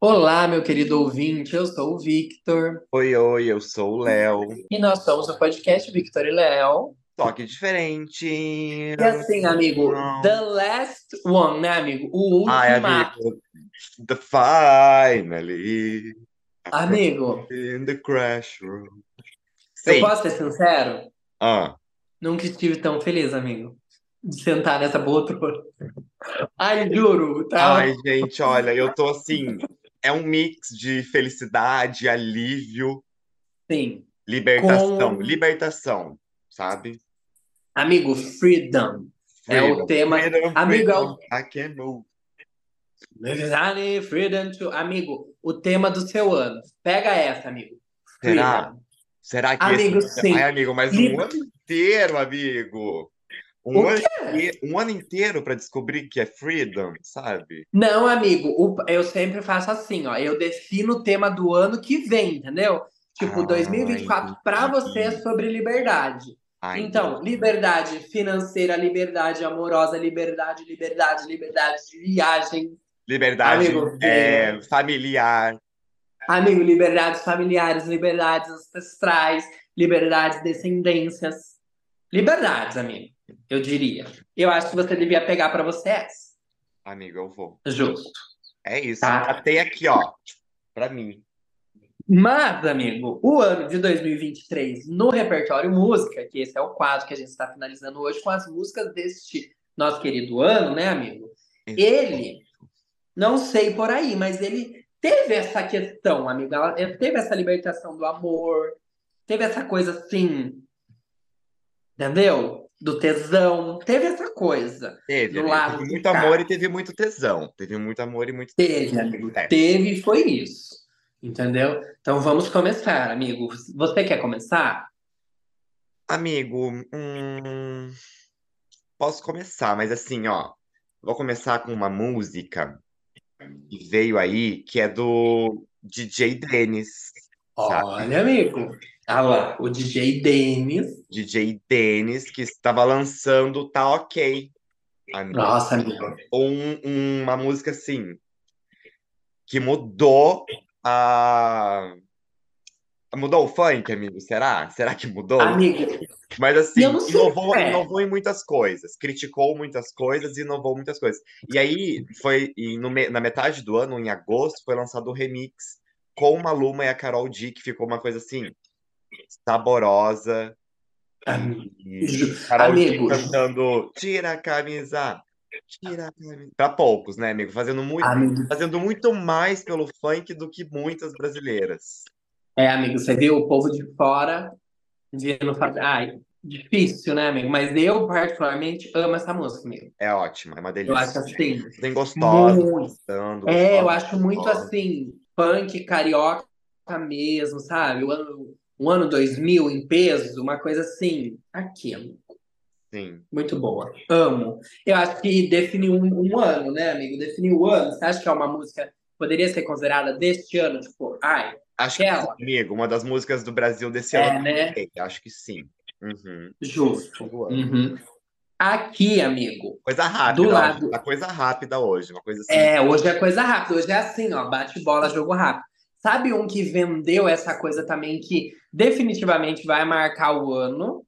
Olá, meu querido ouvinte, eu sou o Victor Oi, oi, eu sou o Léo. e nós somos o podcast Victor e Léo. Só que diferente. E assim, amigo, The Last One, né, amigo? O Ai, ultimato. amigo. The finally. Amigo, In the crash room. eu posso ser sincero? Ah, Nunca estive tão feliz, amigo, de sentar nessa poltrona. Ai, juro, tá? ai, gente, olha, eu tô assim. É um mix de felicidade, alívio, Sim. libertação. Com- Libertação, sabe? Amigo, Freedom. É o Freedom, tema- freedom, Amigo, é o- freedom, I can move. Freedom to... Amigo, o tema do seu ano. Pega essa, amigo. Será? Freedom. Será que Amigo, esse... sim. Ai, amigo, mas um Liber- ano inteiro, amigo. Um ano, quê? inte- um ano inteiro para descobrir que é freedom, sabe? Não, amigo, o- eu sempre faço assim, ó. Eu defino o tema do ano que vem, entendeu? Tipo, Ah, 2024 para você é sobre liberdade. Ai, Então, liberdade financeira, liberdade amorosa, liberdade, liberdade, liberdade de viagem. liberdade Amigo, é, familiar. Amigo, liberdades familiares, liberdades ancestrais, liberdades descendências. Liberdades, amigo, eu diria. Eu acho que você devia pegar para você essa. Amigo, eu vou. Justo. É isso. Tá. Até aqui, ó. Pra mim. Mas, amigo, o ano de 2023 no repertório música, que esse é o quadro que a gente está finalizando hoje com as músicas deste nosso querido ano, né, amigo? Ele, não sei por aí, mas ele teve essa questão, amigo. Ela- teve essa libertação do amor, teve essa coisa assim, entendeu? Do tesão, teve essa coisa. Teve, Do amigo. lado Teve muito amor e teve muito tesão. Teve muito amor e muito Teve, amigo. É. Teve e foi isso. Entendeu? Então vamos começar, amigo. Você quer começar? Amigo, hum, posso começar, mas assim, ó, vou começar com uma música que veio aí, que é do DJ Dennis, sabe? Olha, amigo. Ah lá, o DJ Denis. DJ Dennis, que estava lançando Tá Ok, amigo. Nossa, amigo. Um- uma música assim, que mudou a... Mudou o funk, amigo? Será? Será que mudou? Amigo, Mas assim, Eu não sei, inovou, é. inovou em muitas coisas, criticou muitas coisas e inovou muitas coisas. E aí, foi e no na metade do ano, em agosto, foi lançado o remix com uma Maluma e a Carol D, que ficou uma coisa assim, saborosa. Amigo. E Carol cantando Tira a camisa, tira a camisa. Pra poucos, né, amigo? Fazendo muito, amigo. fazendo muito mais pelo funk do que muitas brasileiras. É, amigo, você viu o povo de fora vindo fazer. Ai, difícil, né, amigo? Mas eu, particularmente, amo essa música, amigo. É ótima, é uma Eu acho delícia. assim. Tem gostosa, Muito. gostando, É, eu gostosa, acho muito gostosa. assim, punk carioca mesmo, sabe? O ano, o ano 2000 em peso, uma coisa assim, aquilo. Sim. Muito boa. Amo. Eu acho que definiu um, um ano, né, amigo? Definiu o ano. Você acha que é uma música que poderia ser considerada deste ano? Tipo, ai, Acho que Aquela. sim, amigo, uma das músicas do Brasil desse é, ano. né? Acho que sim. Uhum. Justo. Uhum. Aqui, amigo. Coisa rápida, Do lado- Uma coisa rápida hoje, uma coisa assim. É, hoje é coisa rápida. Hoje é assim, ó, bate bola, jogo rápido. Sabe um que vendeu essa coisa também que definitivamente vai marcar o ano?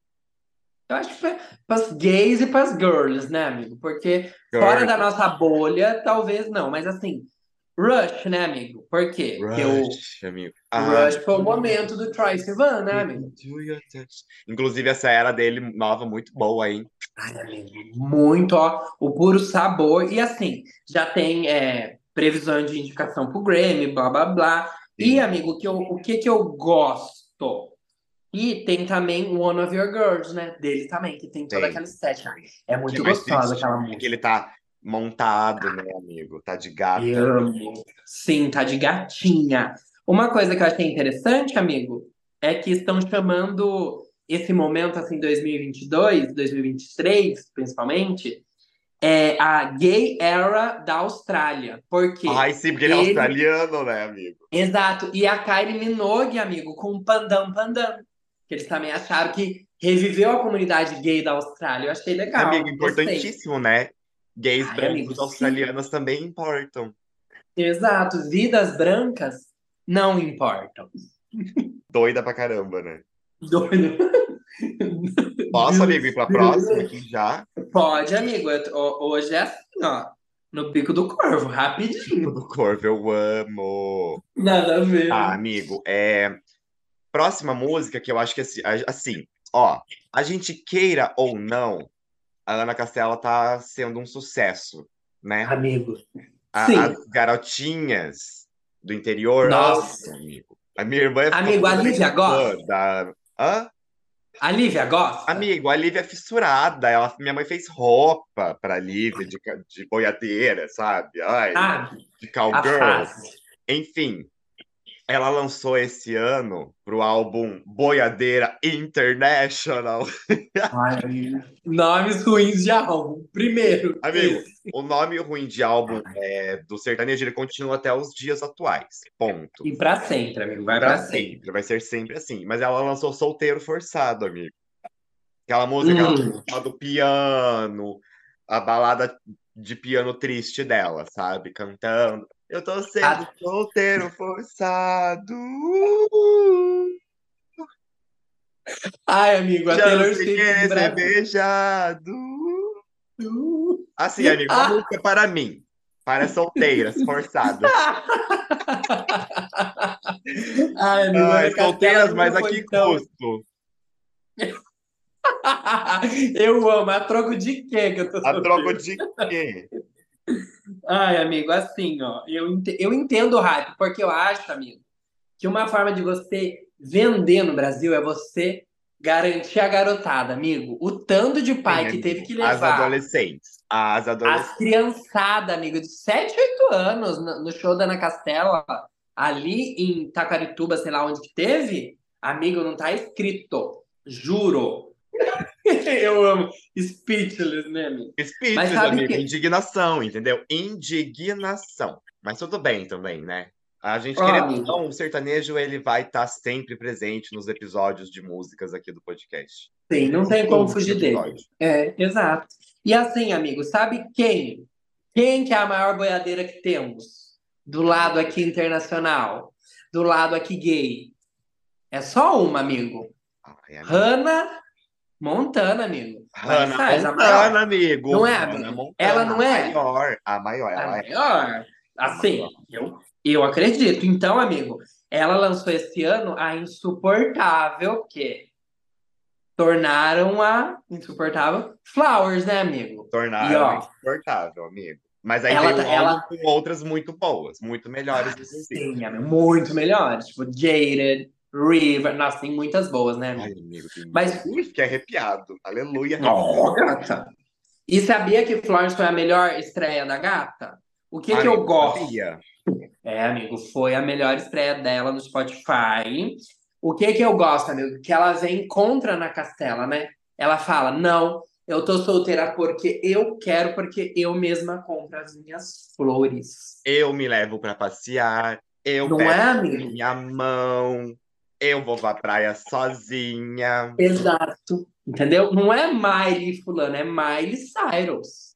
Eu acho que para as gays e para as girls, né, amigo? Porque fora Girl, da nossa bolha, talvez não, mas assim, Rush, né, amigo? Por quê? Porque o Rush, amigo. Rush foi o momento do Troy Sivan, né, amigo? Inclusive, essa era dele nova, muito boa, hein? Ai, amigo, muito, ó, o puro sabor. E assim, já tem é, previsão de indicação pro Grammy, blá, blá, blá. E, amigo, o que eu, o que que eu gosto? E tem também One of Your Girls, né? Dele também, que tem toda aquela estética. É muito Que é gostosa aquela música. ele tá montado, né, amigo? Tá de gato. Eu amo. Sim, tá de gatinha. Uma coisa que eu achei interessante, amigo, é que estão chamando esse momento, assim, 2022, 2023, principalmente, é a Gay Era da Austrália. Por quê? Ai, sim, porque ele é Ele- australiano, né, amigo? Exato. E a Kylie Minogue, amigo, com o Pandam Pandam. Que eles também acharam que reviveu a comunidade gay da Austrália. Eu achei legal. Amigo, importantíssimo, né? Gays Ai, brancos amigo, sim. australianos também importam. Exato, vidas brancas não importam. Doida pra caramba, né? Doido. Posso, amigo, ir pra próxima aqui já? Pode, amigo. Hoje é assim, ó. No pico do corvo, rapidinho. Do Corvo, eu amo. Nada a ver. Tá, amigo, é... Próxima música que eu acho que assim, a- assim, ó, a gente queira ou não, a Ana Castela tá sendo um sucesso, né? Amigo. A- Sim. as garotinhas do interior, Nossa. amam, amigo. A minha irmã é Amigo, a Lívia fã gosta? da... Hã? A Lívia gosta? Amigo, a Lívia é fissurada. Ela, minha mãe fez roupa pra Lívia de, de boiadeira, sabe? Ai, Ah, de cowgirl. Enfim, ela lançou esse ano pro álbum Boiadeira International. Ai. Nomes ruins de álbum. Primeiro. Amigo, esse. o nome ruim de álbum é, do sertanejo ele continua até os dias atuais. Ponto. E pra sempre, amigo. Vai Pra pra sempre. sempre, vai ser sempre assim. Mas ela lançou Solteiro Forçado, amigo. Aquela música Hum. do piano, a balada de piano triste dela, sabe? Cantando. Eu tô sendo Ah. solteiro forçado. Ai, amigo, a Já Taylor Swift do ser beijado. Assim, amigo, uma Ah. música para mim. Para solteiras, forçadas. Ai, amigo, Ai, solteiras, mas a que foi tão- custo? Eu amo. A troco de quê que eu tô A troco de quê? Ai, amigo, assim, ó, eu, ente- eu entendo o hype, porque eu acho, amigo, que uma forma de você vender no Brasil é você garantir a garotada, amigo. O tanto de pai que Sim, teve que amigo. As levar adolescentes. As adolescentes. as criançadas, amigo, de 7, 8 anos no, show da Ana Castela, ali em Tacarituba, sei lá onde que teve, amigo, não tá escrito. Juro. Eu amo. Speechless, né, amigo? Sabe amigo. que- Indignação, entendeu? Indignação. Mas tudo bem também, né? A gente Ó, querendo não, o sertanejo ele vai estar sempre presente nos episódios de músicas aqui do podcast. Sim, não tem como fugir dele. É, exato. E assim, amigo, sabe quem? Quem que é a maior boiadeira que temos? Do lado aqui internacional, do lado aqui gay. É só uma, amigo. Ai, amigo. Hannah Montana, amigo. Hannah Faz a Montana, maior. amigo. Não é, amigo? Montana, Ela não é? A maior. A maior. A é. maior. Assim, eu, eu acredito. Então, amigo, ela lançou esse ano a Insuportável, que tornaram a Insuportável Flowers, né, amigo? Tornaram E, ó, insuportável, amigo. Mas aí ela tá- álbum ela- com outras muito boas, muito melhores, inclusive. Sim, amigo, muito melhores. Tipo, Jaded, River. Nossa, tem muitas boas, né, Ai, amigo? amigo, tem... Mas- Ui, fiquei arrepiado. Aleluia. Oh, gata. E sabia que Florence foi a melhor estreia da gata? O que, que eu Amigo, gosto? sabia. É, amigo, foi a melhor estreia dela no Spotify. O que que eu gosto, amigo? Que ela vem contra na Castela, né? Ela fala: não, eu tô solteira porque eu quero, porque eu mesma compro as minhas flores. Eu me levo pra passear, eu Não pego é, amigo? minha mão, eu vou pra praia sozinha. Exato. Entendeu? Não é Miley fulano, é Miley Cyrus.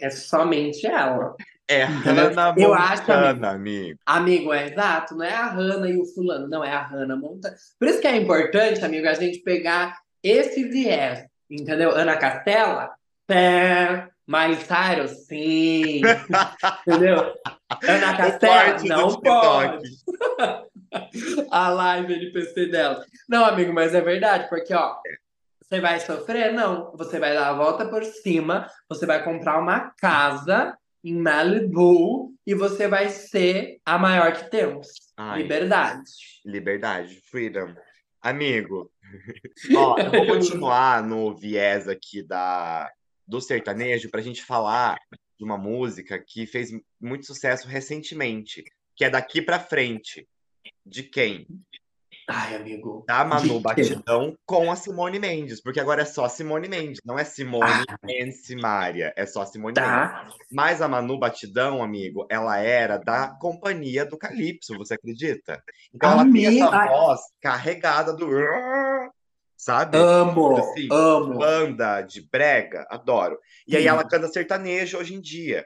É somente ela. É? Hannah Eu acho, Montana, amigo. Amigo, é exato, não é a Hannah e o fulano, não, é a Hannah Montana. Por isso que é importante, amigo, a gente pegar esse viés, entendeu? Ana Castela, pé, Miley Cyrus, sim, entendeu? Ana Castela, não TikTok. pode. A live NPC dela. Não, amigo, mas é verdade, porque, ó, você vai sofrer? Não. Você vai dar a volta por cima, você vai comprar uma casa em Malibu e você vai ser a maior que temos. Ai. Liberdade. Liberdade, freedom. Amigo, ó, eu vou continuar no viés aqui da, do sertanejo pra gente falar de uma música que fez muito sucesso recentemente, que é Daqui Pra Frente. De quem? Ai, amigo. Da Manu? Batidão com a Simone Mendes, porque agora é só Simone Mendes, não é Simone Ah. e Simária, é só Simone Mendes. Tá. Mas a Manu Batidão, amigo, ela era da companhia do Calypso, você acredita? Então ela tem essa voz carregada do. Sabe? Amo, Assim, amo. Banda de brega, adoro. E aí ela canta sertanejo hoje em dia.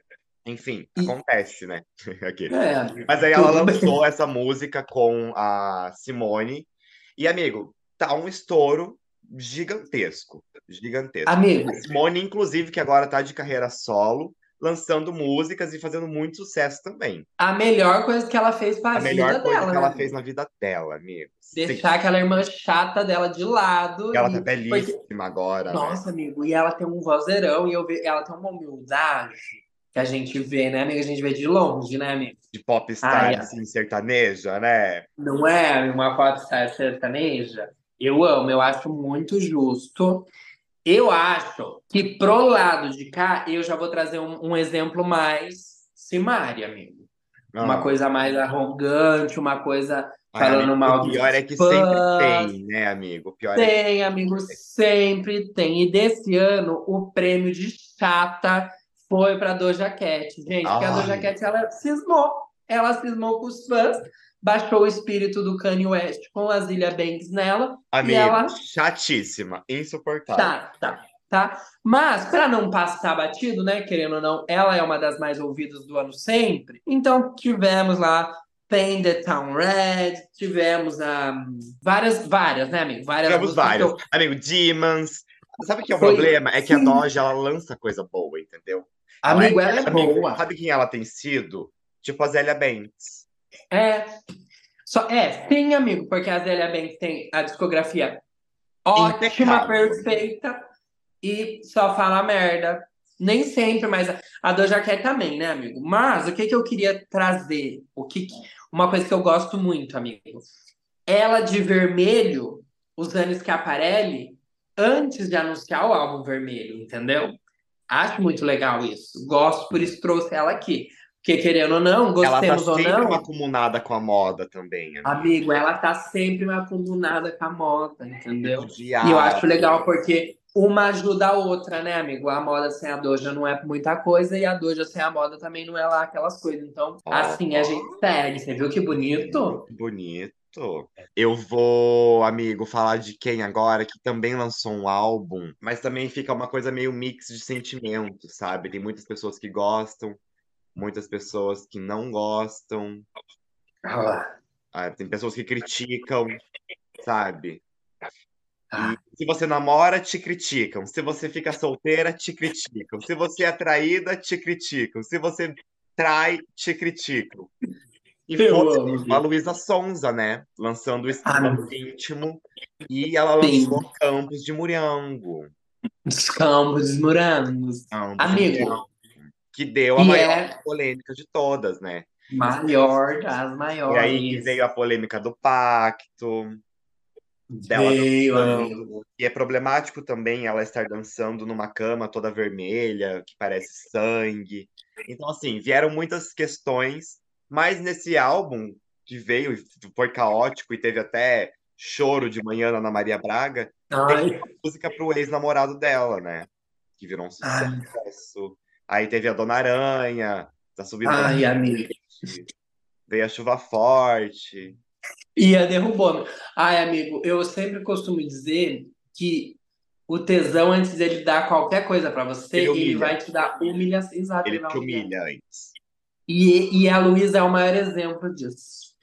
Enfim, e... acontece, né? Aqui. É, Mas aí ela lançou bem. essa música com a Simone. E, amigo, tá um estouro gigantesco. Gigantesco. Amigo. A Simone, inclusive, que agora tá de carreira solo, lançando músicas e fazendo muito sucesso também. A melhor coisa que ela fez para a vida melhor coisa dela, que ela né? fez na vida dela, amigo. Deixar Sim. aquela irmã chata dela de lado. E ela tá belíssima Porque... agora. Né? Nossa, né? amigo, e ela tem um vozeirão e eu ve... ela tem uma humildade que a gente vê, né, amiga? A gente vê de longe, né, amigo? De popstar, Ai, assim, sertaneja, né? Não é uma popstar sertaneja? Eu amo, eu acho muito justo. Eu acho que pro lado de cá, eu já vou trazer um, um exemplo mais Simária, amigo. Ah. Uma coisa mais arrogante, uma coisa falando mal O pior é que sempre tem, né, amigo? O pior tem, é que... amigo, sempre tem. E desse ano, o prêmio de chata foi para Doja Cat, gente. Porque a Doja Cat, ela cismou. Ela cismou com os fãs baixou o espírito do Kanye West com as Ilha Banks nela. Amigo, e ela... chatíssima, insuportável. Tá, tá, tá. Mas, para não passar batido, né, querendo ou não, ela é uma das mais ouvidas do ano sempre. Então, tivemos lá Paint the Town Red, tivemos um, várias, várias, né, amigo? Várias tivemos várias. Eu... Amigo, Demons. Sabe o que é o Foi... problema? É que Sim. a Doja, ela lança coisa boa, entendeu? Amigo, ela é, ela é amigo, boa. Sabe quem ela tem sido? Tipo a Zélia Banks. É. Só, é, sim, amigo, porque a Zélia Banks tem a discografia ótima, perfeita e só fala merda. Nem sempre, mas a Doja Cat também, né, amigo? Mas o que, que eu queria trazer? O que, uma coisa que eu gosto muito, amigo. Ela de vermelho, usando Schiaparelli, antes de anunciar o álbum vermelho, entendeu? Acho muito legal isso. Gosto, por isso trouxe ela aqui. Porque, querendo ou não, gostemos ela tá ou sempre não. acumunada com a moda também. Amigo. amigo, ela tá sempre acumunada com a moda, entendeu? E eu acho legal porque uma ajuda a outra, né, amigo? A moda sem a doja não é muita coisa e a doja sem a moda também não é lá aquelas coisas. Então, oh, assim, a gente segue. Você viu que bonito? Bonito. Eu vou, amigo, falar de quem agora que também lançou um álbum, mas também fica uma coisa meio mix de sentimentos, sabe? Tem muitas pessoas que gostam, muitas pessoas que não gostam. Ah. Ah, tem pessoas que criticam, sabe? Ah. Se você namora, te criticam. Se você fica solteira, te criticam. Se você é traída, te criticam. Se você trai, te criticam. E foi a Luísa Sonza, né? Lançando o Estado ah, íntimo. E ela lançou Sim. Campos de Murango. Os Campos de Murangos. Amigo, que deu a maior é... polêmica de todas, né? Maior das maiores. E aí veio a polêmica do pacto. Dela veio, e é problemático também ela estar dançando numa cama toda vermelha, que parece sangue. Então, assim, vieram muitas questões, mas nesse álbum que veio, foi caótico e teve até choro de manhã na Ana Maria Braga, Ai. tem música pro ex-namorado dela, né? Que virou um sucesso. Ai. Aí teve a Dona Aranha, tá subindo. Ai, amigo. Veio a chuva forte. E a derrubou. Ai, amigo, eu sempre costumo dizer que o tesão, antes dele dar qualquer coisa para você, ele, ele, vai te dar humilhação. Exato, ele te humilha antes. E, e a Luísa é o maior exemplo disso.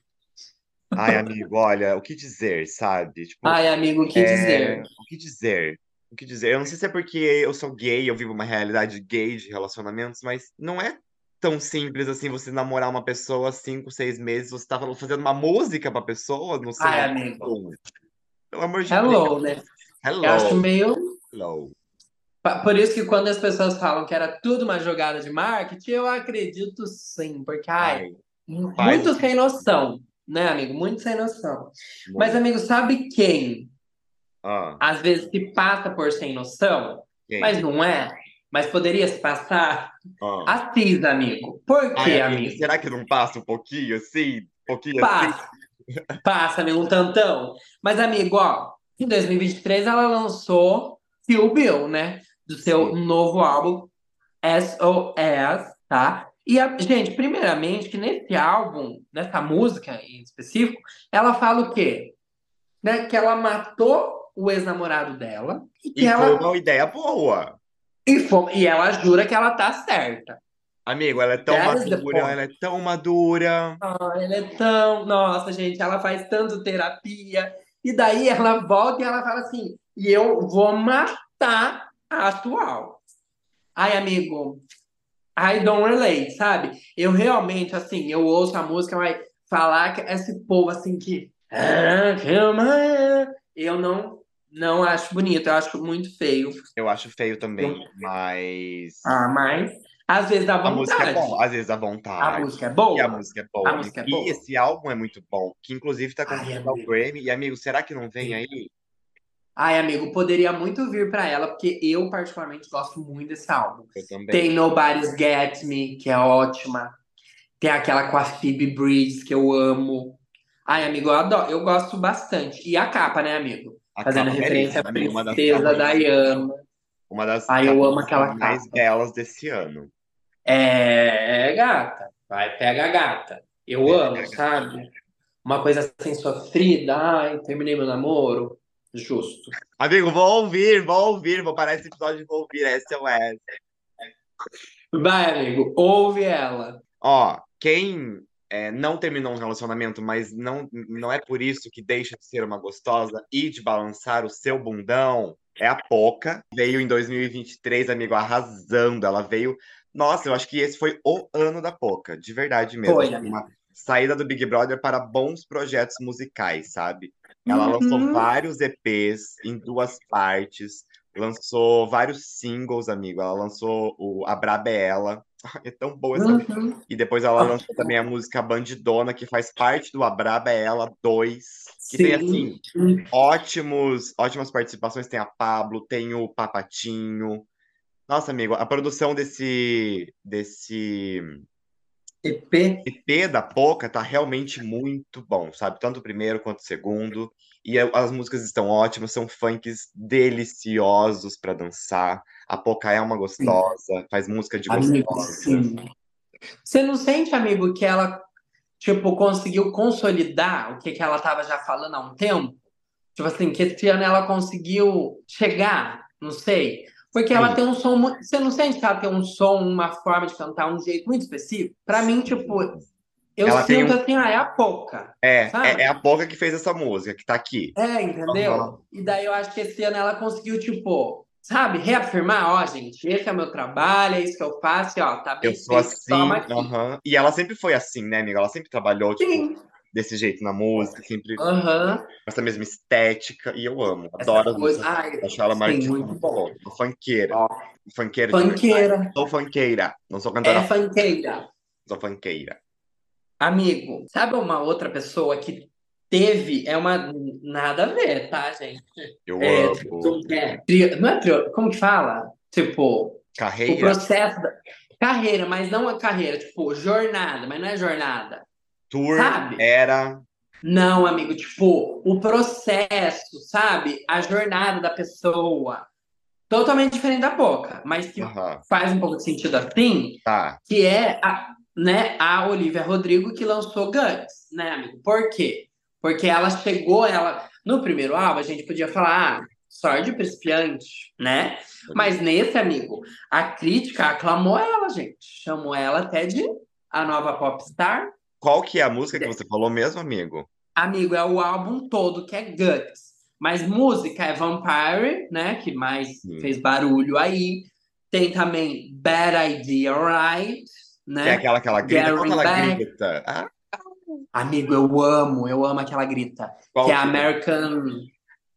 Ai, amigo, olha, o que dizer, sabe? Tipo, Ai, amigo, o que é... dizer? O que dizer? o que dizer. Eu não sei se é porque eu sou gay, eu vivo uma realidade gay de relacionamentos, mas não é tão simples assim você namorar uma pessoa cinco, seis meses, você tá fazendo uma música pra pessoa, não sei. Ai, amigo. Pelo amor de Hello, Deus. né? Hello. Eu acho meio. Hello. Por isso que quando as pessoas falam que era tudo uma jogada de marketing, eu acredito sim, porque ai, ai muito sem noção, né, amigo? Muito sem noção. Muito. Mas, amigo, sabe quem ah. Às vezes se passa por sem noção, Quem? mas não é. Mas poderia se passar. Ah. Amigo. Por quê, Ai, amigo? Será que não passa um pouquinho assim? Um pouquinho passa. assim? Passa, amigo, um tantão. Mas, amigo, ó, em 2023 ela lançou Kill Bill, né? Do seu novo álbum, SOS, tá? E, a, gente, primeiramente, que nesse álbum, nessa música em específico, ela fala o quê? Né? Que ela matou o ex-namorado dela. E, e ela... foi uma ideia boa. E, foi... e ela jura que ela tá certa. Amigo, ela é tão That madura, ela é tão madura. Ah, ela é tão. Nossa, gente, ela faz tanto terapia. E daí ela volta e ela fala assim: e eu vou matar atual. Ai, amigo, I don't relate, sabe? Eu realmente, assim, eu ouço a música, mas falar que esse povo assim que. "Ah, calma", Eu não, não acho bonito, eu acho muito feio. Eu acho feio também, mas Ah, mas às vezes dá a música é vontade. bom, às vezes dá A vontade. música é E a boa. música é boa, A música é. E boa. esse álbum é muito bom, que inclusive tá concorrendo ao. Grammy. E, amigo, será que não vem aí? Ai, amigo, poderia muito vir pra ela, porque eu particularmente gosto muito desse álbum. Eu também. Tem Nobody's Get Me, que é ótima. Tem aquela com a Phoebe Bridges, que eu amo. Ai, amigo, eu adoro, eu gosto bastante. E a capa, né, amigo? A Fazendo capa referência à princesa Diana. uma das Ai, eu amo aquela mais capa. belas desse ano. É, gata. Vai, pega a gata. Eu Pega amo, sabe? Uma coisa assim sofrida. Ai, terminei meu namoro. Justo. Amigo, vou ouvir, vou ouvir, vou parar esse episódio e vou ouvir SOS. Vai, amigo, ouve ela. Ó, quem é, não terminou um relacionamento, mas não, não é por isso que deixa de ser uma gostosa e de balançar o seu bundão, é a Poca. Veio em 2023, amigo, arrasando. Ela veio. Nossa, eu acho que esse foi o ano da Poca, de verdade mesmo. Foi, amigo. Uma saída do Big Brother para bons projetos musicais, sabe? Ela lançou Uhum. vários EPs em duas partes, lançou vários singles, amigo. Ela lançou o A Braba é Ela. É tão boa essa Uhum. e depois ela lançou também a música Bandidona, que faz parte do A Braba é Ela 2, que tem assim Sim. ótimos, ótimas participações, tem a Pablo, tem o Papatinho. Nossa, amigo, a produção desse desse EP. EP da Poca tá realmente muito bom, sabe? Tanto o primeiro quanto o segundo. E as músicas estão ótimas, são funks deliciosos pra dançar. A Poca é uma gostosa, faz música de Amigo, gostosa. sim. Você não sente, amigo, que ela, tipo, conseguiu consolidar o que, que ela tava já falando há um tempo? Tipo assim, que esse ano ela conseguiu chegar, não sei. Porque ela Sim. tem um som muito. Você não sente que ela tem um som, uma forma de cantar, um jeito muito específico? Pra mim, tipo, eu Ela sinto um- assim, ah, é a pouca. É, Sabe? é, é a Poca que fez essa música, que tá aqui. É, entendeu? Aham. E daí eu acho que esse ano ela conseguiu, tipo, sabe, reafirmar, ó, gente, esse é o meu trabalho, é isso que eu faço, e, ó, tá bem Eu sou feito, assim, aham. E ela sempre foi assim, né, amiga? Ela sempre trabalhou, tipo, Sim. Desse jeito na música, sempre com Aham. essa mesma estética, e eu amo, Essa adoro as coisa. músicas. Ai, Acho ela artista muito boa. Uma funkeira. Ó, Funkeira funkeira. Sou funkeira. Não sou cantora, É funkeira. sou funkeira. Amigo, sabe uma outra pessoa que teve, é uma, nada a ver, tá, gente? Eu É, amo. é? Tri- Não é trio, como que fala? Tipo, o Carreira. processo da carreira, mas não a carreira, tipo, jornada, mas não é jornada. Tour Sabe? era. Não, amigo, tipo, o processo, sabe? A jornada da pessoa. Totalmente diferente da Poca, mas que Aham, faz um pouco de sentido assim, tá. que é a, né, a Olivia Rodrigo que lançou Guts, né, amigo? Por quê? Porque ela chegou, ela. No primeiro álbum, a gente podia falar, ah, sorte principiante, né? Mas nesse, amigo, a crítica aclamou ela, gente. Chamou ela até de a nova popstar. Qual que é a música que você falou mesmo, amigo? Amigo, é o álbum todo que é Guts. Mas música é Vampire, né? Que mais Sim. fez barulho aí. Tem também Bad Idea Right, Que é né? aquela que ela grita? Qual ela grita? Ah, Amigo, eu amo, eu amo aquela grita. qual Que é que é? American.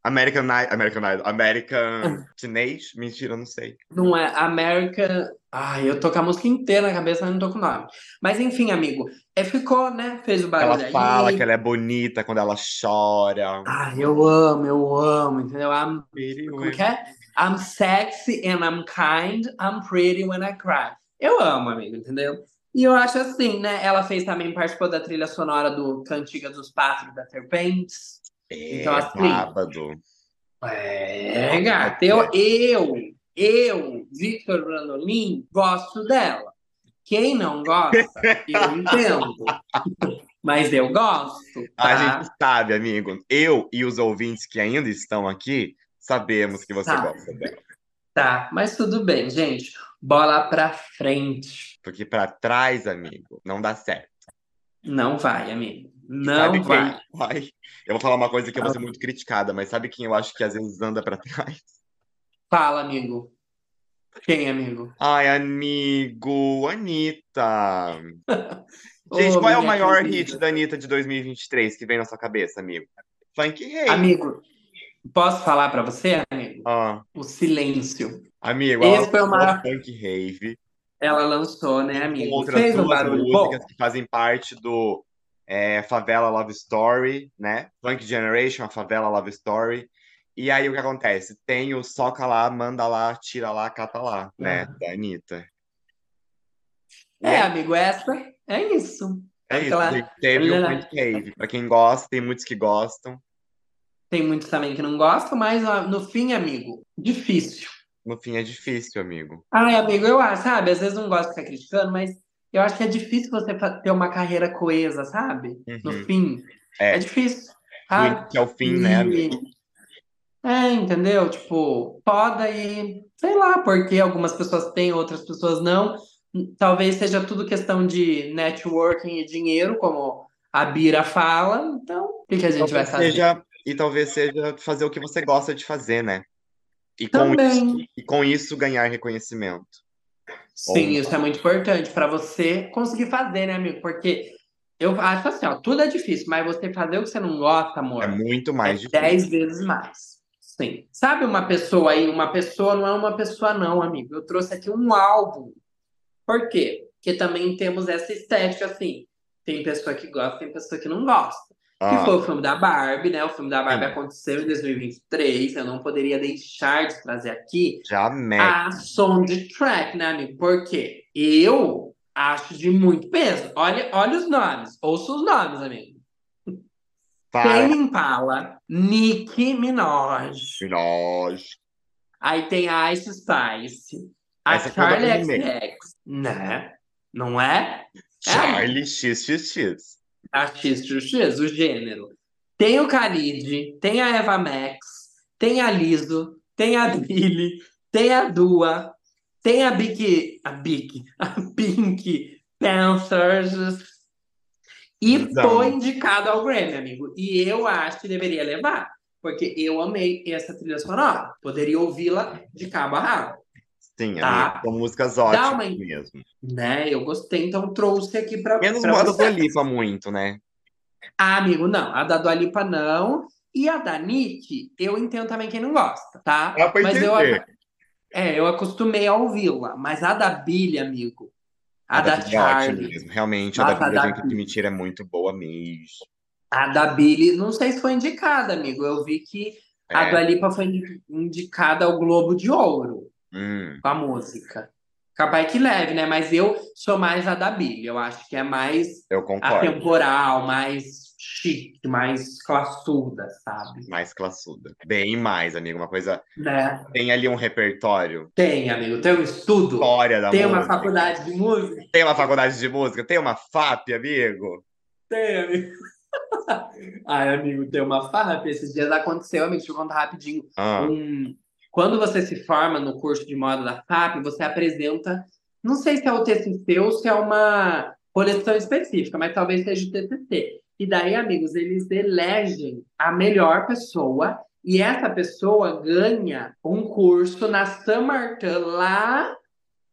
American. American Idol. American Teenage? Mentira, não sei. Não é American. Ai, eu tô com a música inteira na cabeça, mas não tô com o nome. Mas enfim, amigo, é, ficou, né? Fez o barulho Ela aí. fala que ela é bonita quando ela chora. Ai, eu amo, eu amo, entendeu? I'm Pretty Como women. que é? I'm sexy and I'm kind, I'm pretty when I cry. Eu amo, amigo, entendeu? E eu acho assim, né? Ela fez também, participou da trilha sonora do Cantiga dos Pássaros da Serpentes. É, Então, assim, sábado. É, gata, eu, eu, eu, Victor Brandolin, gosto dela. Quem não gosta, eu entendo. Mas eu gosto, A tá? gente sabe, amigo. Eu e os ouvintes que ainda estão aqui sabemos que você Sabe. gosta dela. Tá, mas tudo bem, gente. Bola pra frente. Porque pra trás, amigo, não dá certo. Não vai, amigo. Não sabe quem vai. vai? Eu vou falar uma coisa que eu vou ser Ah. muito criticada, mas sabe quem eu acho que às vezes anda pra trás? Fala, amigo. Quem, amigo? Ai, amigo, Anitta. Gente, qual é o maior querida. hit da Anitta de 2023 que vem na sua cabeça, amigo? Funk Rei. Amigo, posso falar pra você, amigo? Ah, O silêncio. amigo, ela Esse foi o maior. Funk Rave Ela lançou, né, amigo? outras Fez um barulho bom? músicas que fazem parte do é, Favela Love Story, né? Funk Generation, a Favela Love Story. E aí o que acontece? Tem o soca lá, manda lá, tira lá, cata lá, né? Ah. Da Anitta. É, é amigo, essa é isso. É isso, gente. Teve o Rave. Pra quem gosta, tem muitos que gostam. Tem muitos também que não gostam, mas no fim, amigo, difícil. No fim é difícil, amigo. Ai, amigo, eu acho, sabe? Às vezes não gosto de ficar criticando, mas eu acho que é difícil você ter uma carreira coesa, sabe? No Uhum. fim. É É, difícil, sabe? início ao fim, né? E é, entendeu? Tipo, foda e sei lá, porque algumas pessoas têm, outras pessoas não. Talvez seja tudo questão de networking e dinheiro, como a Bira fala. Então, o que que a gente vai Talvez fazer? seja, e talvez seja fazer o que você gosta de fazer, né? E com isso, e com isso ganhar reconhecimento. Sim, isso é muito importante para você conseguir fazer, né, amigo? Porque eu acho assim, ó, tudo é difícil, mas você fazer o que você não gosta, é amor, muito é mais difícil. dez vezes mais. Sim. Sabe uma pessoa aí, uma pessoa não é uma pessoa, não, amigo. Eu trouxe aqui um álbum. Por quê? Porque também temos essa estética, assim. Tem pessoa que gosta, tem pessoa que não gosta. Que Ah, foi o filme da Barbie, né? O filme da Barbie aconteceu em 2023. Eu não poderia deixar de trazer aqui Jamais. a soundtrack, né, amigo? Porque eu acho de muito peso. Olha, olha os nomes. Ouça os nomes, amigo. Para, Tame Impala, Nicki Minaj. nós. Aí tem a Ice Spice, a Essa foi da Charli Mimi. XX, né? Não é? É. Charlie XXX. A XXX, o gênero. Tem o Khalid, tem a Eva Max, tem a Lizzo, tem a Billie, tem a Dua, tem a Big, a Big, a Pink Panthers. E Então. foi indicado ao Grammy, amigo. E eu acho que deveria levar, porque eu amei essa trilha sonora. Poderia ouvi-la de cabo a rabo, Sim, Tá. São músicas ótimas uma- mesmo. né? Eu gostei, então trouxe aqui pra, Menos pra uma você. Dua Lipa muito, né? Ah, amigo, não. A da Dua Lipa, não. E a da Nick, eu entendo também quem não gosta, tá? Pra Mas eu, é, eu acostumei a ouvi-la. Mas a da Billie, amigo, a, A da da é Charlie, mesmo. Realmente, a da Billie a a da gente admitir é muito boa mesmo. a da Billie, não sei se foi indicada, amigo. Eu vi que a É. Dua Lipa foi indi- indicada ao Globo de Ouro Hum, com a música. Capaz que leve, né? Mas eu sou mais a da Billie. Eu acho que é mais eu concordo. atemporal, mais chique, mais classuda, sabe? Mais classuda. Bem mais, amigo. Uma coisa. Né? Tem ali um repertório. Tem, amigo, tem um estudo, História da tem uma música. faculdade de música, Tem uma faculdade de música. Tem uma FAP, amigo. tem, amigo. Ai, amigo, tem uma farra. Esses dias aconteceu, amigo, deixa eu contar rapidinho. Ah, Um... Quando você se forma no curso de moda da FAP, você apresenta, não sei se é o TCC ou se é uma coleção específica, mas talvez seja o TCC. E daí, amigos, eles elegem a melhor pessoa e essa pessoa ganha um curso na St. Martin lá,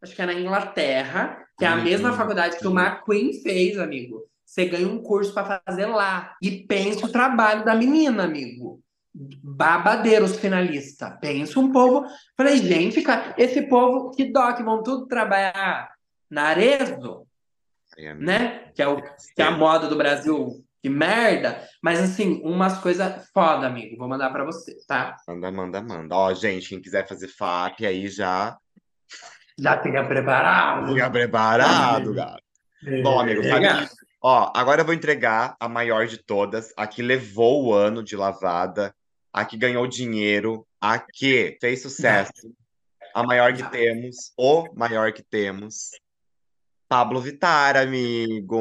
acho que é na Inglaterra, que é a Uhum. mesma faculdade que o McQueen fez, amigo. Você ganha um curso para fazer lá. E pense o trabalho da menina, amigo. Babadeiro os finalistas. Pensa um povo. Falei, gente, cara, esse povo, que dó, que vão tudo trabalhar na Arezzo, ai, amigo. né? Que é, o, que é a moda do Brasil. Que merda. Mas, assim, umas coisas foda, amigo. Vou mandar para você, tá? Manda, manda, manda. Ó, gente, quem quiser fazer FAP aí já Já fica preparado. fica preparado, gato. Bom, amigo, sabe Legal. que- Ó, agora eu vou entregar a maior de todas, a que levou o ano de lavada, a que ganhou dinheiro, a que fez sucesso, a maior que temos, o maior que temos. Pablo Vittar, amigo,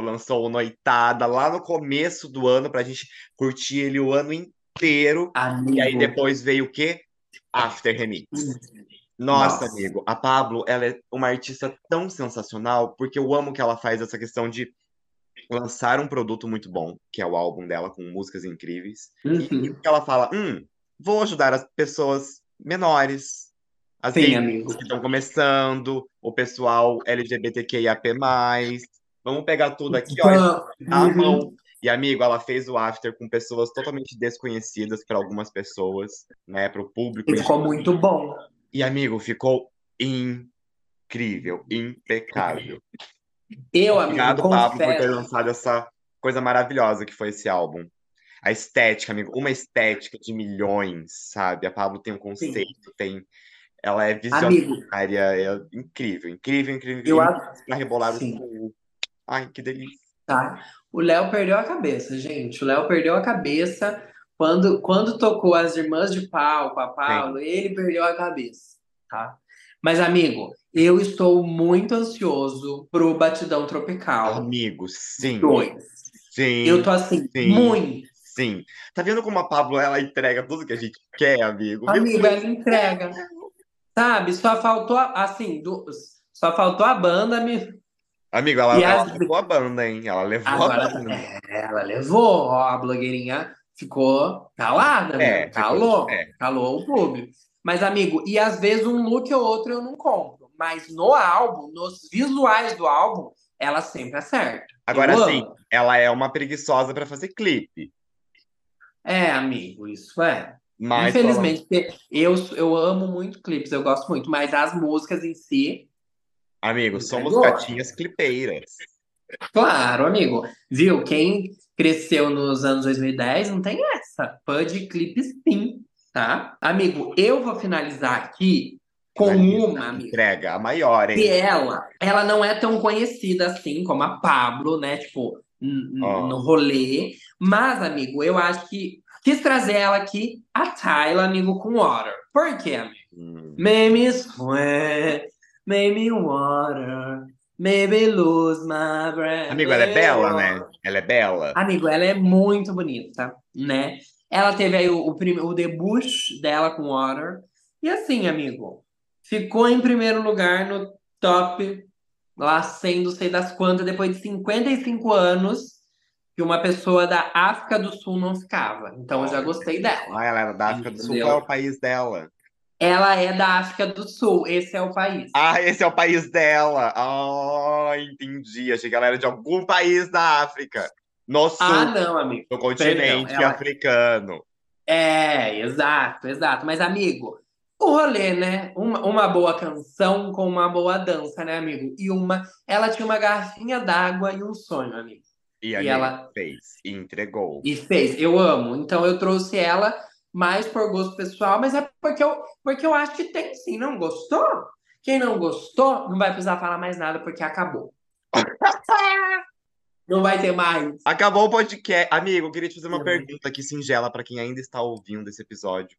lançou Noitada lá no começo do ano pra gente curtir ele o ano inteiro. Amigo. E aí depois veio o quê? After Remix. Nossa, Nossa. amigo, a Pablo, ela é uma artista tão sensacional, porque eu amo que ela faz essa questão de lançar um produto muito bom, que é o álbum dela, com músicas incríveis, e Uhum. ela fala, hum, vou ajudar as pessoas menores, as Sim, gays amigo. que estão começando, o pessoal LGBTQIAP+, vamos pegar tudo aqui, ó, uhum. mão. E, amigo, ela fez o after com pessoas totalmente desconhecidas para algumas pessoas, né, para o público. E ficou muito bom. E, amigo, ficou incrível, impecável. Eu, amigo, Obrigado, Pablo, por ter confesso. lançado essa coisa maravilhosa que foi esse álbum. A estética, amigo, uma estética de milhões, sabe? A Pablo tem um conceito, tem. Ela é Amigo, visionária, é incrível, incrível, incrível. eu acho. pra rebolar o Sim. cu. Ai, que delícia. Tá. O Léo perdeu a cabeça, gente. O Léo perdeu a cabeça quando, quando tocou as irmãs de pau com a Paulo, ele perdeu a cabeça, tá? Mas, amigo, eu estou muito ansioso pro Batidão Tropical Amigo, sim, 2. sim, Eu tô assim, sim. muito. sim. Tá vendo como a Pablo, ela entrega tudo que a gente quer, amigo? Amigo, Deus ela entrega. Sabe? Só faltou, assim, do- só faltou a banda me. Amigo, ela, ela as- levou a banda, hein? Ela levou a Agora, banda. é, ela levou, ó, a blogueirinha ficou calada, É, calou, pé. calou o público. Mas, amigo, e às vezes um look ou outro eu não compro. Mas no álbum, nos visuais do álbum, ela sempre acerta. Agora sim, ela é uma preguiçosa pra fazer clipe. É, amigo, isso é. Mas Infelizmente, eu, eu amo muito clipes, eu gosto muito, mas as músicas em si, Amigo, somos Entregou. gatinhas clipeiras. claro, amigo. Viu? Quem cresceu nos anos 2010 não tem essa. Fã de clipe sim, tá? Amigo, eu vou finalizar aqui com uma, amigo. Entrega, a maior, hein? ela, ela não é tão conhecida assim como a Pablo, né? Tipo, Ó. no rolê. Mas, amigo, eu acho que quis trazer ela aqui, a Tyla, amigo, com Water. Por quê, amigo? Hum. Made me sweat, made me water, maybe lose my breath. Amigo, ela é bela, né? Ela é bela. Amigo, ela é muito bonita, né? Ela teve aí o, o, o debut dela com Water. E assim, amigo, ficou em primeiro lugar no top, lá sendo sei das quantas, depois de 55 anos, que uma pessoa da África do Sul não ficava. Então eu já gostei dela. Ah, ela era da África do Sul. Entendeu? Qual é o país dela? Ela é da África do Sul, esse é o país. Ah, esse é o país dela. Ah, entendi. Achei que ela era de algum país da África. No sul, Ah, não, amigo. no continente ela- africano. É, exato, exato. Mas, amigo, o rolê, né? Uma, uma boa canção com uma boa dança, né, amigo? E uma. Ela tinha uma garrafinha d'água e um sonho, amigo. E, E ela- fez. E entregou. E fez. Eu amo. Então eu trouxe ela mais por gosto pessoal, mas é porque eu, porque eu acho que tem sim. Não gostou? Quem não gostou não vai precisar falar mais nada porque acabou. Não vai ter mais. Acabou o podcast. Amigo, eu queria te fazer uma Uhum. pergunta aqui singela para quem ainda está ouvindo esse episódio.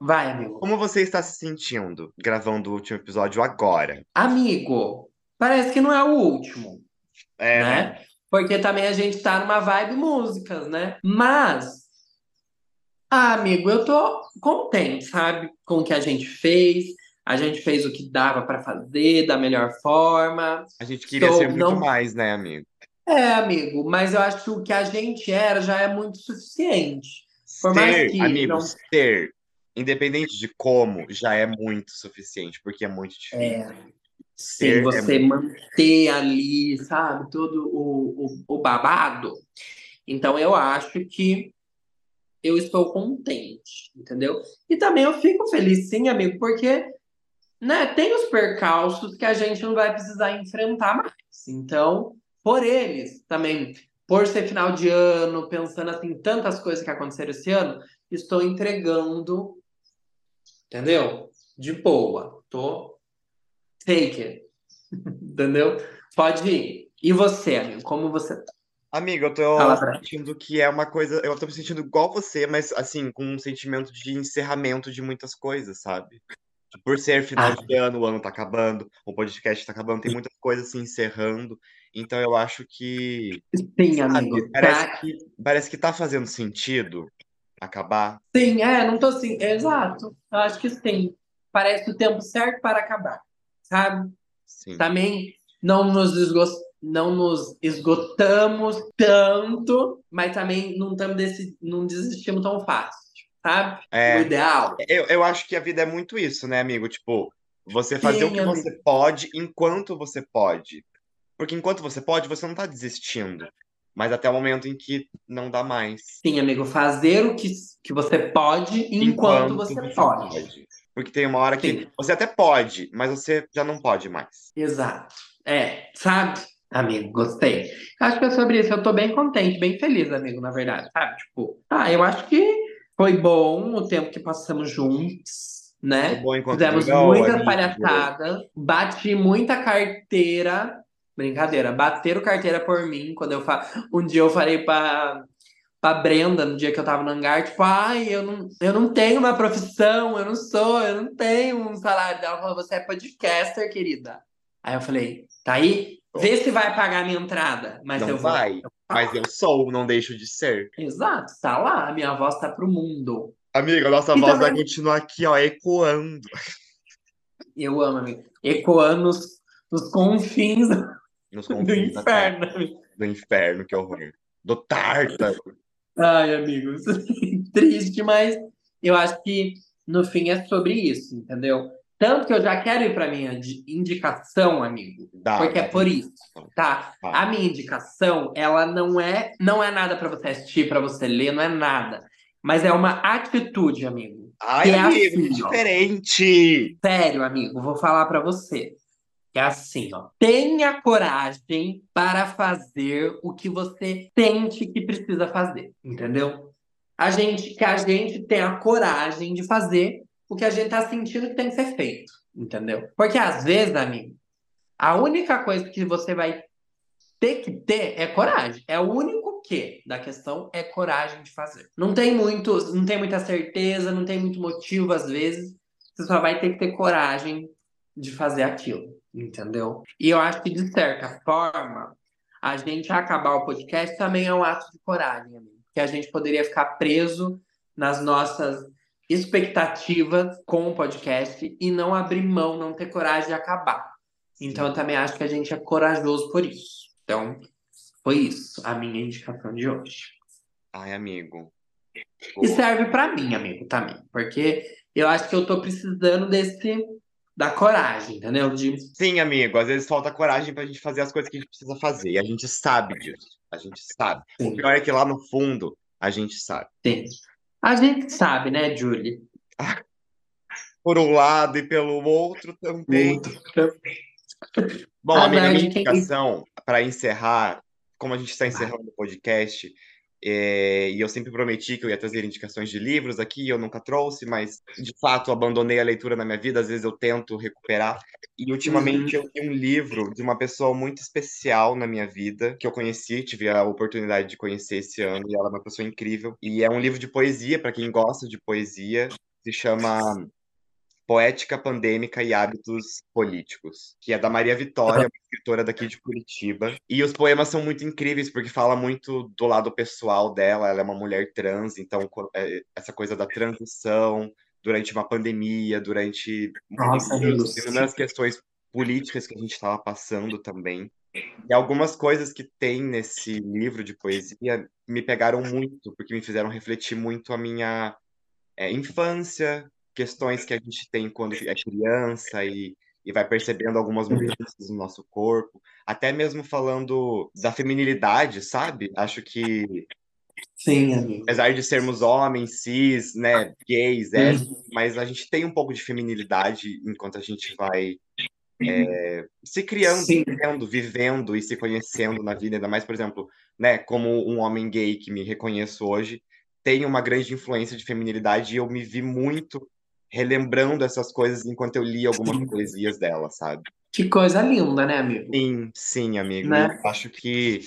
Vai, amigo. Como você está se sentindo gravando o último episódio agora? Amigo, parece que não é o último. É, né? né? Porque também a gente tá numa vibe músicas, né? Mas, ah, amigo, eu tô contente, sabe? Com o que a gente fez. A gente fez o que dava pra fazer da melhor forma. A gente queria Estou- ser muito não- mais, né, amigo? É, amigo, mas eu acho que o que a gente era já é muito suficiente. Por mais Ser, que amigo, não- ser, independente de como, já é muito suficiente, porque é muito difícil. É, Ser sim, é você manter ali, sabe, todo o, o, o babado. Então eu acho que eu estou contente, entendeu? E também eu fico feliz, sim, amigo, porque né, tem os percalços que a gente não vai precisar enfrentar mais. Então, por eles também, por ser final de ano, pensando assim, tantas coisas que aconteceram esse ano, estou entregando, entendeu? De boa. Tô take it. Entendeu? Pode ir. E você, amigo? Como você tá? Amigo, eu tô Fala sentindo que é uma coisa. Eu tô me sentindo igual você, mas assim, com um sentimento de encerramento de muitas coisas, sabe? Por ser final Ah. de ano, o ano tá acabando, o podcast tá acabando, tem muitas coisas se encerrando. Então eu acho que, Sim, sabe, amigo. parece Tá? que, parece que tá fazendo sentido acabar. Sim, é, não tô assim. Exato. Eu acho que sim. parece o tempo certo para acabar, sabe? Sim. Também não nos, esgo- não nos esgotamos tanto, mas também não, tamo desse, não desistimos tão fácil, sabe? É. O ideal. Eu, eu acho que a vida é muito isso, né, amigo? Tipo, você fazer o Sim, que amigo. você pode enquanto você pode. Porque enquanto você pode, você não tá desistindo. Mas até o momento em que não dá mais. Sim, amigo, fazer o que, que você pode enquanto, você, pode. Porque tem uma hora que Sim. você até pode, mas você já não pode mais. Exato. É, sabe? Amigo, gostei. Acho que é sobre isso. Eu tô bem contente, bem feliz, amigo, na verdade, sabe? Tipo, ah, eu acho que foi bom o tempo que passamos juntos, né? Foi bom enquanto Fizemos durou, muitas amigo. palhaçadas, bati muita carteira. Brincadeira, bateram carteira por mim quando eu fa... Um dia eu falei pra, pra Brenda, no dia que eu tava no hangar, tipo, ai, eu não, eu não tenho uma profissão, eu não sou, eu não tenho um salário. Ela falou, você é podcaster, querida. Aí eu falei, tá aí? Vê se vai pagar a minha entrada. Mas Não eu vou. vai, mas eu sou, não deixo de ser. Exato, tá lá, a minha voz tá pro mundo. Amigo, a nossa E voz vai também- continuar aqui, ó, ecoando. Eu amo, amigo. Ecoando nos, nos confins Nos do inferno. do inferno, que horror. Do Tártaro. Ai, amigos, triste, mas eu acho que no fim é sobre isso, entendeu? Tanto que eu já quero ir para minha di- indicação, amigo, Dá, porque é dá. por isso, tá? A minha indicação, ela não é, não é nada para você assistir, para você ler, não é nada, mas é uma atitude, amigo. Ai, Que é amigo, que assim, ó. diferente. Sério, amigo, vou falar para você. É assim, ó. Tenha coragem para fazer o que você sente que precisa fazer, entendeu? A gente, que a gente tenha coragem de fazer o que a gente tá sentindo que tem que ser feito, entendeu? Porque às vezes, amigo, a única coisa que você vai ter que ter é coragem. É o único que da questão é coragem de fazer. Não tem muito, não tem muita certeza, não tem muito motivo às vezes. Você só vai ter que ter coragem de fazer aquilo, entendeu? E eu acho que de certa forma, a gente acabar o podcast também é um ato de coragem, amigo. Que a gente poderia ficar preso nas nossas expectativas com o podcast e não abrir mão, não ter coragem de acabar. Então eu também acho que a gente é corajoso por isso. Então, foi isso, a minha indicação de hoje. Ai, amigo. E serve pra mim, amigo, também. Porque eu acho que eu tô precisando desse da coragem, entendeu? De Sim, amigo, às vezes falta coragem pra gente fazer as coisas que a gente precisa fazer. E a gente sabe disso. A gente sabe. O Sim. pior é que lá no fundo, a gente sabe. Sim. A gente sabe, né, Julie? Por um lado e pelo outro também. Bom, A amiga, a minha indicação para encerrar, como a gente está encerrando o podcast, é, e eu sempre prometi que eu ia trazer indicações de livros aqui, eu nunca trouxe, mas de fato abandonei a leitura na minha vida, às vezes eu tento recuperar. E ultimamente eu li um livro de uma pessoa muito especial na minha vida, que eu conheci, tive a oportunidade de conhecer esse ano, e ela é uma pessoa incrível. E é um livro de poesia, para quem gosta de poesia, se chama Poética Pandêmica e Hábitos Políticos, que é da Maria Vitória, uma escritora daqui de Curitiba. E os poemas são muito incríveis, porque fala muito do lado pessoal dela. Ela é uma mulher trans, então é, essa coisa da transição durante uma pandemia, durante inúmeras questões políticas que a gente estava passando também. E algumas coisas que tem nesse livro de poesia me pegaram muito, porque me fizeram refletir muito a minha é, infância, questões que a gente tem quando é criança e, e vai percebendo algumas mudanças no nosso corpo, até mesmo falando da feminilidade, sabe? Acho que, Sim, amigo. apesar de sermos homens, cis, né, gays, Uhum. héteros, mas a gente tem um pouco de feminilidade enquanto a gente vai é, se criando, vivendo, vivendo e se conhecendo na vida, ainda mais, por exemplo, né, como um homem gay que me reconheço hoje, tem uma grande influência de feminilidade e eu me vi muito relembrando essas coisas enquanto eu li algumas Sim. poesias dela, sabe? Que coisa linda, né, amigo? Sim, sim, amigo. Né? Acho que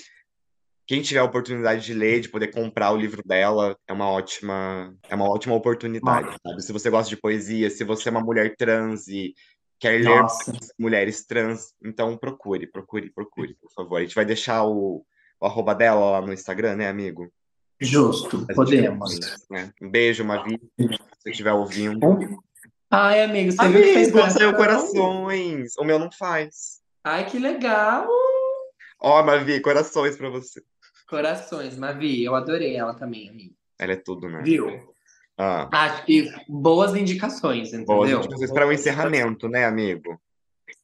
quem tiver a oportunidade de ler, de poder comprar o livro dela, é uma ótima, é uma ótima oportunidade, sabe? Se você gosta de poesia, se você é uma mulher trans e quer ler Nossa. mulheres trans, então procure, procure, procure, por favor. A gente vai deixar o, o arroba dela lá no Instagram, né, amigo? Justo, podemos. vai, né? Um beijo, Mavi, você estiver ouvindo. Um, Ai, amigo, você viu que fez Amigo, saiu coração? corações. O meu não faz. Ai, que legal! Ó, Mavi, corações pra você. Corações, Mavi, eu adorei ela também, amigo. Ela é tudo, né? Viu? Ah, Acho que boas indicações, boas entendeu? indicações para o encerramento, né, amigo?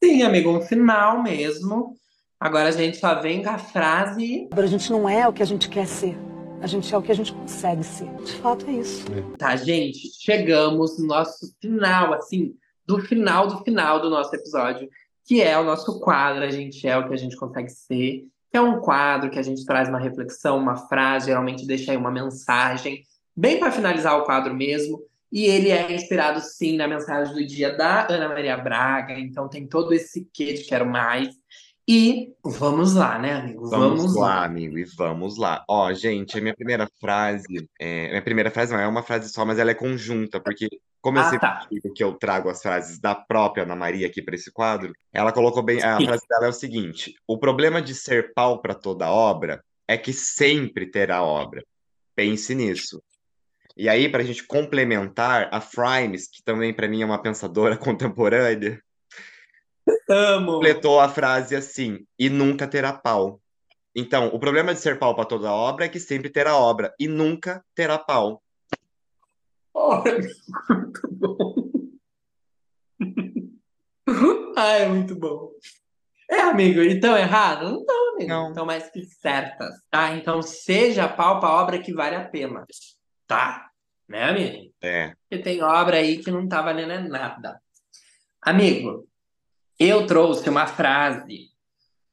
Sim, amigo, um final mesmo. Agora a gente só vem com a frase, A gente não é o que a gente quer ser. A gente é o que a gente consegue ser. De fato, é isso. tá, gente? Chegamos no nosso final, assim, do final do final do nosso episódio, que é o nosso quadro, a gente é o que a gente consegue ser, que é um quadro que a gente traz uma reflexão, uma frase, geralmente deixa aí uma mensagem, bem para finalizar o quadro mesmo. E ele é inspirado, sim, na mensagem do dia da Ana Maria Braga, então tem todo esse quê de quero mais. E vamos lá, né, amigo? Vamos lá, amigo, e vamos lá. Ó, gente, a minha primeira frase, é, minha primeira frase não é uma frase só, mas ela é conjunta, porque como eu Ah, sempre tá. digo que eu trago as frases da própria Ana Maria aqui para esse quadro, ela colocou bem, a frase dela é o seguinte: o problema de ser pau para toda obra é que sempre terá obra. Pense nisso. E aí, para a gente complementar, a Frimes, que também para mim é uma pensadora contemporânea, Amo! completou a frase assim: e nunca terá pau. Então, o problema de ser pau para toda obra é que sempre terá obra e nunca terá pau. Olha, muito bom. Ai, é muito bom. É, amigo, então errado? Não estão, amigo. Não. Estão mais que certas. Ah, então seja pau pra obra que vale a pena. Tá? Né, amigo? É, Porque tem obra aí que não tá valendo é nada. Amigo, eu trouxe uma frase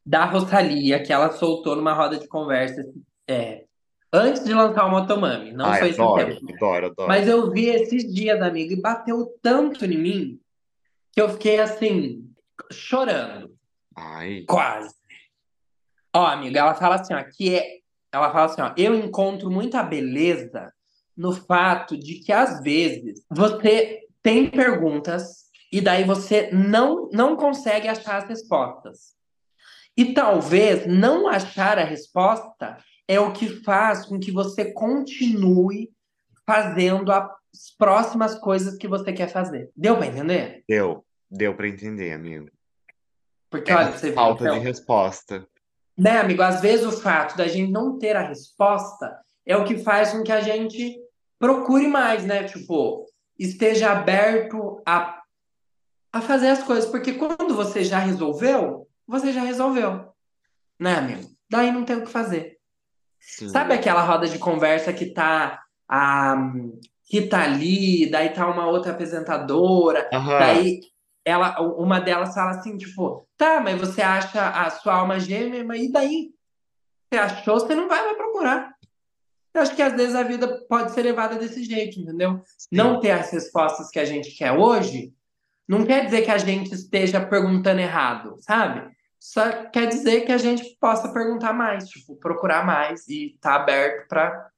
da Rosalia que ela soltou numa roda de conversa é, antes de lançar o Motomami. Não ai, foi esse adoro, tempo. adoro, adoro. Mas eu vi esses dias, amigo, e bateu tanto em mim que eu fiquei assim, chorando, Ai, quase. Ó, amiga, ela fala assim, ó, que é, ela fala assim, ó, eu encontro muita beleza no fato de que às vezes você tem perguntas e daí você não não consegue achar as respostas. E talvez não achar a resposta é o que faz com que você continue fazendo as próximas coisas que você quer fazer. Deu pra entender? deu, deu para entender, amigo. Porque É olha, você viu, falta então, de resposta. né, amigo? Às vezes o fato da gente não ter a resposta é o que faz com que a gente procure mais, né? Tipo, esteja aberto a, a fazer as coisas. Porque quando você já resolveu, você já resolveu. Né, amigo? Daí não tem o que fazer. Sim. Sabe aquela roda de conversa que tá a que tá ali, daí tá uma outra apresentadora, Aham, daí ela, uma delas fala assim, tipo, tá, mas você acha a sua alma gêmea, mas e daí? Você achou, você não vai mais procurar. Eu acho que às vezes a vida pode ser levada desse jeito, entendeu? sim. Não ter as respostas que a gente quer hoje, não quer dizer que a gente esteja perguntando errado, sabe? Só quer dizer que a gente possa perguntar mais, tipo, procurar mais e tá aberto pra,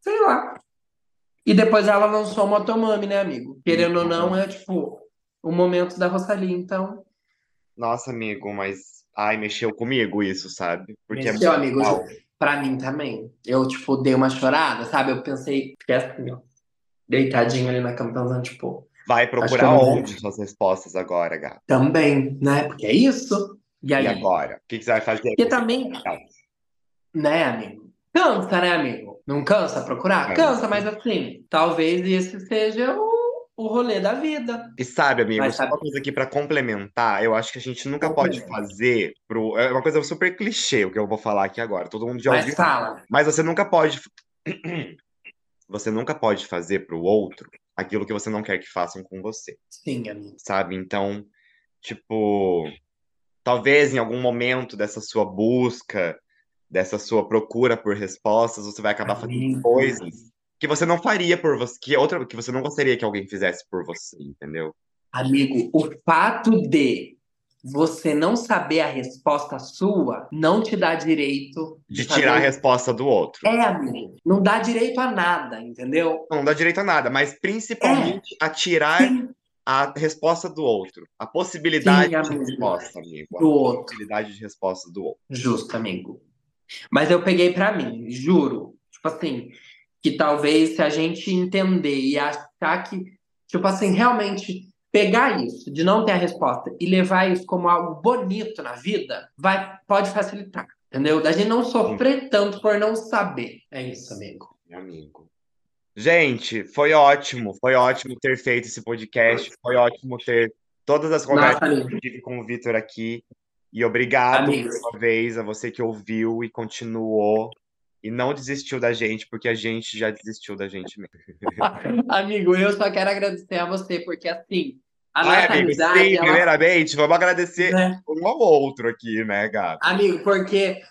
sei lá. E depois ela lançou Motomami, né, amigo? Querendo ou não, é tipo o momento da Rosalie, então. Nossa, amigo, mas ai, mexeu comigo isso, sabe? Porque é Mexeu, muito amigo. legal. Pra mim também. Eu, tipo, dei uma chorada, sabe? Eu pensei, fiquei assim, ó, deitadinho ali na cama, pensando, tipo, Vai procurar onde suas respostas agora, gato? também, né? Porque é isso. E E aí? agora? O que que você vai fazer? Porque também, né, amigo? Cansa, né, amigo? Não cansa procurar? Cansa. Cansa, mas assim, talvez esse seja o, o rolê da vida. E sabe, amigo, Mas só sabe- uma coisa aqui pra complementar, eu acho que a gente nunca pode Complementa. fazer pro. É uma coisa super clichê o que eu vou falar aqui agora. Todo mundo já Mas ouviu. fala. Mas você nunca pode. Você nunca pode fazer pro outro aquilo que você não quer que façam com você, Sim, amigo. sabe? Então, tipo, talvez em algum momento dessa sua busca, dessa sua procura por respostas, você vai acabar fazendo coisas que você não faria por você, que outra, que você não gostaria que alguém fizesse por você, entendeu? Amigo, o fato de você não saber a resposta sua não te dá direito De fazer tirar a resposta do outro. É, amigo. Não dá direito a nada, entendeu? Não dá direito a nada, mas principalmente a tirar Sim, a resposta do outro. A possibilidade Sim, de resposta, amigo. A do outro. possibilidade de resposta do outro. Justo, amigo. Mas eu peguei pra mim, juro. Tipo assim, que talvez se a gente entender e achar que, tipo assim, realmente pegar isso, de não ter a resposta, e levar isso como algo bonito na vida, vai, pode facilitar. Entendeu? Da gente não sofrer tanto por não saber. É isso, amigo. Meu amigo. Gente, foi ótimo. Foi ótimo ter feito esse podcast. Foi ótimo ter todas as conversas Nossa, que eu tive com o Vitor aqui. E obrigado mais uma vez a você que ouviu e continuou. E não desistiu da gente, porque a gente já desistiu da gente mesmo. Amigo, eu só quero agradecer a você, porque assim, a Ai, nossa amigo, amizade, sim, ela- primeiramente, vamos agradecer né? um ao outro aqui, né, Gabi? Amigo, porque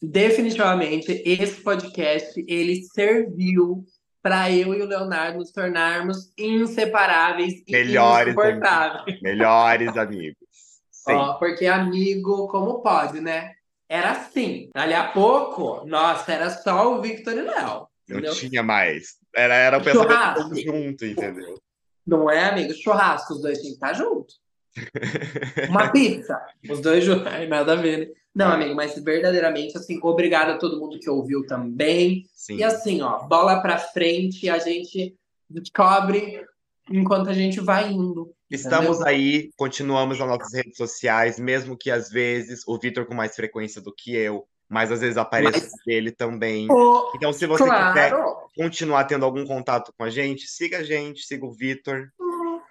definitivamente esse podcast ele serviu para eu e o Leonardo nos tornarmos inseparáveis e Melhores insuportáveis. Melhores amigos. Sim. Ó, porque amigo, como pode, né? Era assim. Ali a pouco, nossa, era só o Victor e o Léo. Não tinha mais. Era, era o pensamento junto, entendeu? Não é, amigo? Churrasco, os dois tinham que estar juntos. Uma pizza, os dois juntos. Ai, nada a ver, né? Não, Ai. amigo, mas verdadeiramente, assim, obrigado a todo mundo que ouviu também. Sim. E assim, ó, bola pra frente, a gente descobre enquanto a gente vai indo. Estamos entendeu? aí, continuamos nas nossas redes sociais, mesmo que às vezes o Vitor com mais frequência do que eu, mas às vezes apareça Mas- ele também. Então, se você quiser claro, continuar tendo algum contato com a gente, siga a gente, siga o Vitor.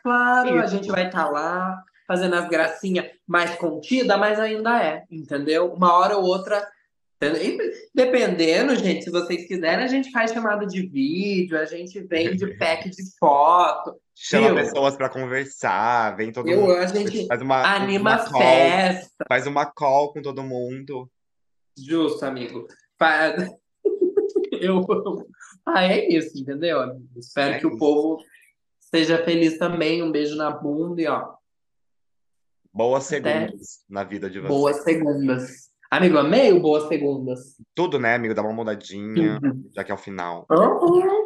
claro, a Isso. gente vai estar lá fazendo as gracinhas mais contida, mas ainda é, entendeu? Uma hora ou outra. E Dependendo, gente, se vocês quiserem, a gente faz chamada de vídeo, a gente vende pack de foto. Chama Viu? pessoas para conversar, vem todo Eu, mundo. a gente Faz uma, anima uma call, festa. faz uma call com todo mundo. Justo, amigo. Eu... Ah, é isso, entendeu? amigo? Espero É que o isso. povo seja feliz também. Um beijo na bunda e ó, Boas segundas na vida de vocês. boas segundas. Amigo, amei o boas segundas. Tudo, né, amigo? Dá uma mudadinha, já que é o final. Uhum.